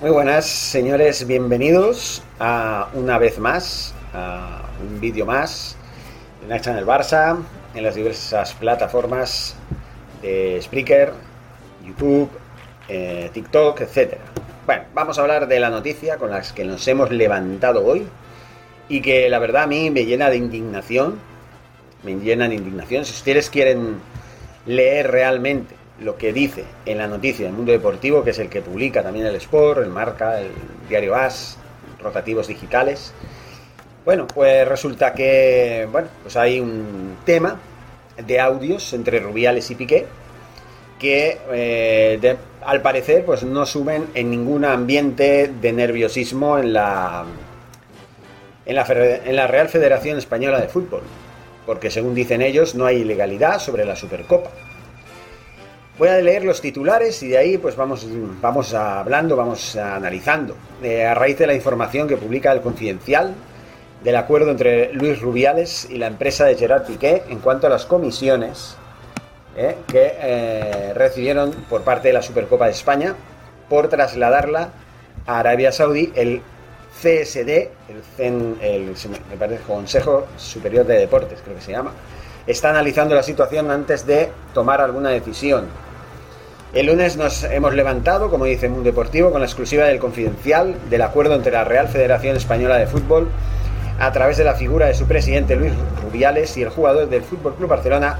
Muy buenas, señores, bienvenidos a una vez más, a un vídeo más en Next Channel Barça, en las diversas plataformas de Spreaker, YouTube, eh, TikTok, etc. Bueno, vamos a hablar de la noticia con las que nos hemos levantado hoy y que la verdad a mí me llena de indignación, me llena de indignación. Si ustedes quieren leer realmente lo que dice en la noticia del mundo deportivo, que es el que publica también el Sport, el Marca, el diario AS, rotativos digitales. Bueno, pues resulta que, bueno, pues hay un tema de audios entre Rubiales y Piqué que eh, al parecer pues no suben en ningún ambiente de nerviosismo en la, en la, en la Real Federación Española de Fútbol, porque según dicen ellos no hay ilegalidad sobre la Supercopa. Voy a leer los titulares y de ahí pues vamos, vamos hablando, vamos analizando. Eh, a raíz de la información que publica el Confidencial del acuerdo entre Luis Rubiales y la empresa de Gerard Piqué en cuanto a las comisiones eh, que eh, recibieron por parte de la Supercopa de España por trasladarla a Arabia Saudí el CSD, el, el me parece, Consejo Superior de Deportes, creo que se llama, está analizando la situación antes de tomar alguna decisión. El lunes nos hemos levantado, como dice Mundo Deportivo, con la exclusiva del confidencial del acuerdo entre la Real Federación Española de Fútbol a través de la figura de su presidente Luis Rubiales y el jugador del Fútbol Club Barcelona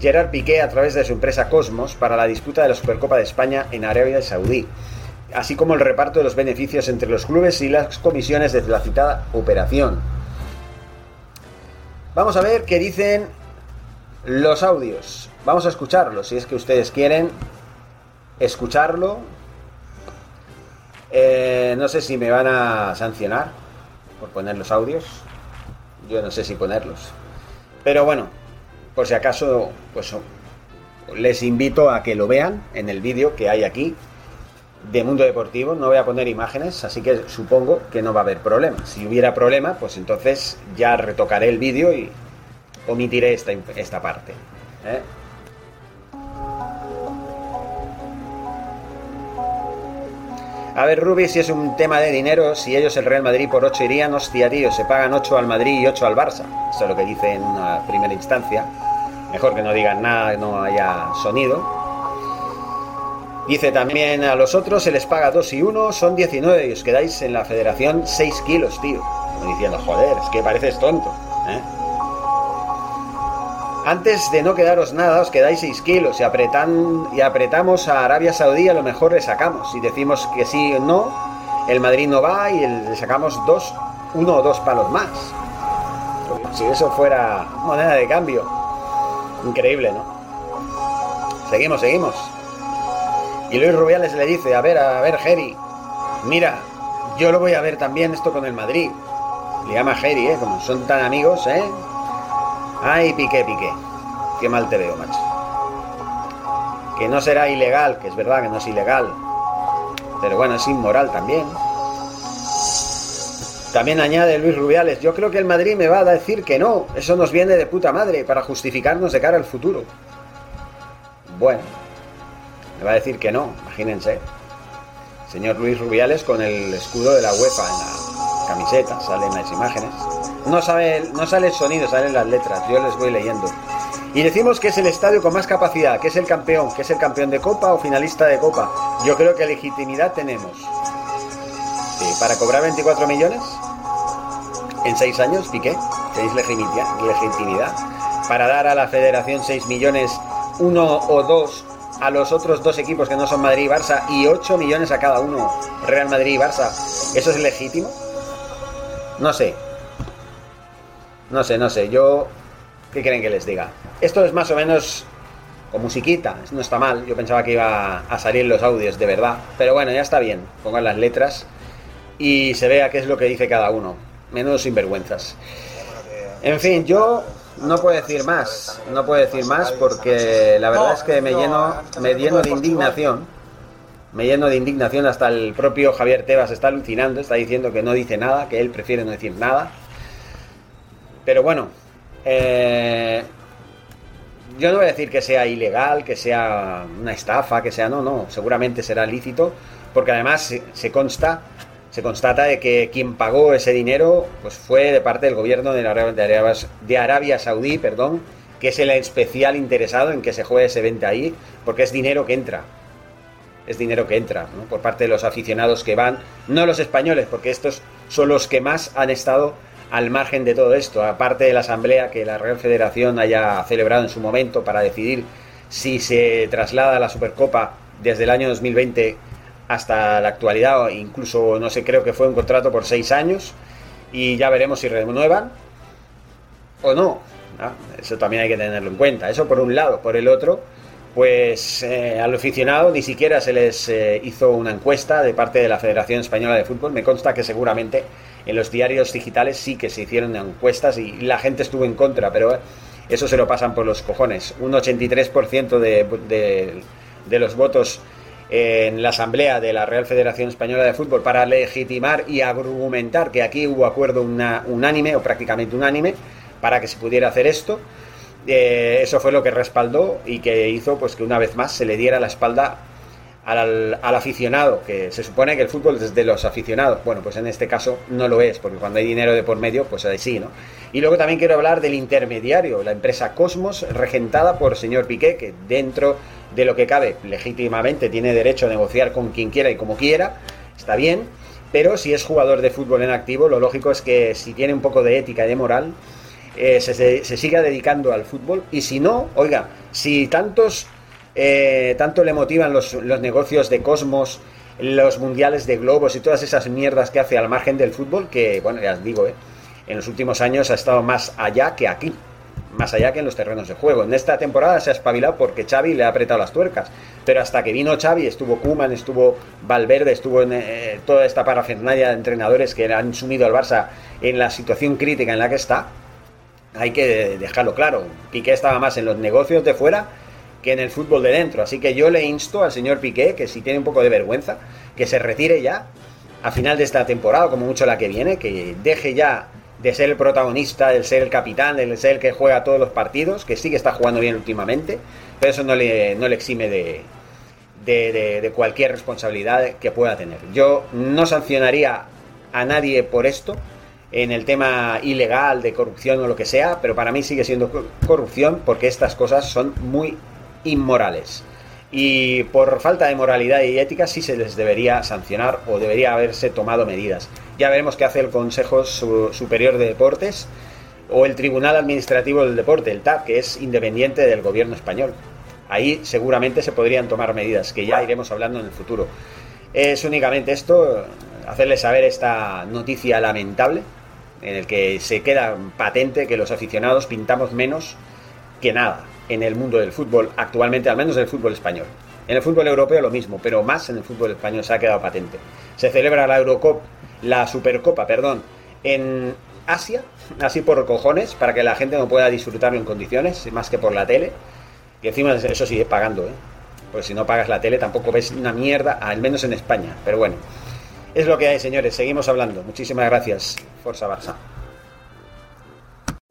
Gerard Piqué a través de su empresa Cosmos para la disputa de la Supercopa de España en Arabia Saudí, así como el reparto de los beneficios entre los clubes y las comisiones de la citada operación. Vamos a ver qué dicen los audios. Vamos a escucharlos si es que ustedes quieren escucharlo. Eh, no sé si me van a sancionar por poner los audios. Yo no sé si ponerlos. Pero bueno, por si acaso, pues les invito a que lo vean en el vídeo que hay aquí de Mundo Deportivo. No voy a poner imágenes, así que supongo que no va a haber problema. Si hubiera problema, pues entonces ya retocaré el vídeo y omitiré esta, esta parte. ¿eh? A ver, Rubi, si es un tema de dinero, si ellos el Real Madrid por 8 irían, hostia, tío, se pagan 8 al Madrid y 8 al Barça. Eso es lo que dice en una primera instancia. Mejor que no digan nada, no haya sonido. Dice también a los otros se les paga 2 y 1, son 19 y os quedáis en la federación 6 kilos, tío. Como diciendo, joder, es que pareces tonto. ¿eh? Antes de no quedaros nada, os quedáis 6 kilos y, apretan, y apretamos a Arabia Saudí, a lo mejor le sacamos. Si decimos que sí o no, el Madrid no va y le sacamos dos, uno o dos palos más. Si eso fuera moneda de cambio. Increíble, ¿no? Seguimos, seguimos. Y Luis Rubiales le dice, a ver, a ver, Jerry, mira, yo lo voy a ver también esto con el Madrid. Le llama Jerry, ¿eh? Como son tan amigos, ¿eh? Ay, piqué, piqué. Qué mal te veo, macho. Que no será ilegal, que es verdad que no es ilegal. Pero bueno, es inmoral también. También añade Luis Rubiales, yo creo que el Madrid me va a decir que no. Eso nos viene de puta madre para justificarnos de cara al futuro. Bueno, me va a decir que no, imagínense. Señor Luis Rubiales con el escudo de la UEFA en la camiseta, salen las imágenes. No, sabe, no sale el sonido, salen las letras, yo les voy leyendo. Y decimos que es el estadio con más capacidad, que es el campeón, que es el campeón de Copa o finalista de Copa. Yo creo que legitimidad tenemos. para cobrar 24 millones en 6 años, Piqué, tenéis legitimidad. Para dar a la federación 6 millones, uno o dos a los otros dos equipos que no son Madrid y Barça y 8 millones a cada uno, Real Madrid y Barça, ¿eso es legítimo? No sé. No sé, no sé. Yo, ¿qué quieren que les diga? Esto es más o menos con musiquita, no está mal. Yo pensaba que iba a salir los audios de verdad. Pero bueno, ya está bien. Pongan las letras y se vea qué es lo que dice cada uno. Menos sinvergüenzas. En fin, yo no puedo decir más. No puedo decir más porque la verdad es que me lleno, me lleno de indignación. Me lleno de indignación. Hasta el propio Javier Tebas está alucinando. Está diciendo que no dice nada, que él prefiere no decir nada. Pero bueno, eh, yo no voy a decir que sea ilegal, que sea una estafa, que sea no, no, seguramente será lícito, porque además se, consta, se constata de que quien pagó ese dinero pues fue de parte del gobierno de Arabia, de Arabia Saudí, perdón, que es el especial interesado en que se juegue ese evento ahí, porque es dinero que entra. Es dinero que entra ¿no? por parte de los aficionados que van, no los españoles, porque estos son los que más han estado al margen de todo esto, aparte de la asamblea que la Real Federación haya celebrado en su momento para decidir si se traslada la Supercopa desde el año 2020 hasta la actualidad, incluso no sé, creo que fue un contrato por seis años y ya veremos si renuevan o no. Eso también hay que tenerlo en cuenta. Eso por un lado. Por el otro, pues eh, al aficionado ni siquiera se les eh, hizo una encuesta de parte de la Federación Española de Fútbol. Me consta que seguramente en los diarios digitales sí que se hicieron encuestas y la gente estuvo en contra, pero eso se lo pasan por los cojones. Un 83% de, de, de los votos en la Asamblea de la Real Federación Española de Fútbol para legitimar y argumentar que aquí hubo acuerdo unánime o prácticamente unánime para que se pudiera hacer esto. Eh, eso fue lo que respaldó y que hizo pues que una vez más se le diera la espalda al, aficionado, que se supone que el fútbol es de los aficionados. Bueno, pues en este caso no lo es, porque cuando hay dinero de por medio, pues ahí sí, ¿no? Y luego también quiero hablar del intermediario, la empresa Cosmos, regentada por señor Piqué, que dentro de lo que cabe, legítimamente tiene derecho a negociar con quien quiera y como quiera, está bien, pero si es jugador de fútbol en activo, lo lógico es que si tiene un poco de ética y de moral, eh, se siga dedicando al fútbol, y si no, oiga, si tantos eh, tanto le motivan los, negocios de Cosmos, los mundiales de globos y todas esas mierdas que hace al margen del fútbol, que, bueno, ya os digo, eh, en los últimos años ha estado más allá que aquí, más allá que en los terrenos de juego. En esta temporada se ha espabilado porque Xavi le ha apretado las tuercas, pero hasta que vino Xavi estuvo Kuman, estuvo Valverde, estuvo en eh, toda esta parafernalia de entrenadores que han sumido al Barça en la situación crítica en la que está. Hay que dejarlo claro. Piqué estaba más en los negocios de fuera que en el fútbol de dentro. Así que yo le insto al señor Piqué, que si tiene un poco de vergüenza, que se retire ya a final de esta temporada, como mucho la que viene, que deje ya de ser el protagonista, de ser el capitán, de ser el que juega todos los partidos, que sí que está jugando bien últimamente, pero eso no le, no le exime de, de, de cualquier responsabilidad que pueda tener. Yo no sancionaría a nadie por esto, en el tema ilegal de corrupción o lo que sea, pero para mí sigue siendo corrupción porque estas cosas son muy inmorales. Y por falta de moralidad y ética sí se les debería sancionar o debería haberse tomado medidas. Ya veremos qué hace el Consejo Superior de Deportes o el Tribunal Administrativo del Deporte, el TAP, que es independiente del gobierno español. Ahí seguramente se podrían tomar medidas, que ya iremos hablando en el futuro. Es únicamente esto, hacerles saber esta noticia lamentable, en el que se queda patente que los aficionados pintamos menos que nada en el mundo del fútbol actualmente, al menos en el fútbol español. En el fútbol europeo lo mismo, pero más en el fútbol español se ha quedado patente. Se celebra la Eurocop, la Supercopa, perdón, en Asia, así por cojones, para que la gente no pueda disfrutarlo en condiciones, más que por la tele. Y encima eso sigue pagando, ¿eh? Porque si no pagas la tele tampoco ves una mierda, al menos en España. Pero bueno, es lo que hay, señores. Seguimos hablando. Muchísimas gracias. Forza Barça.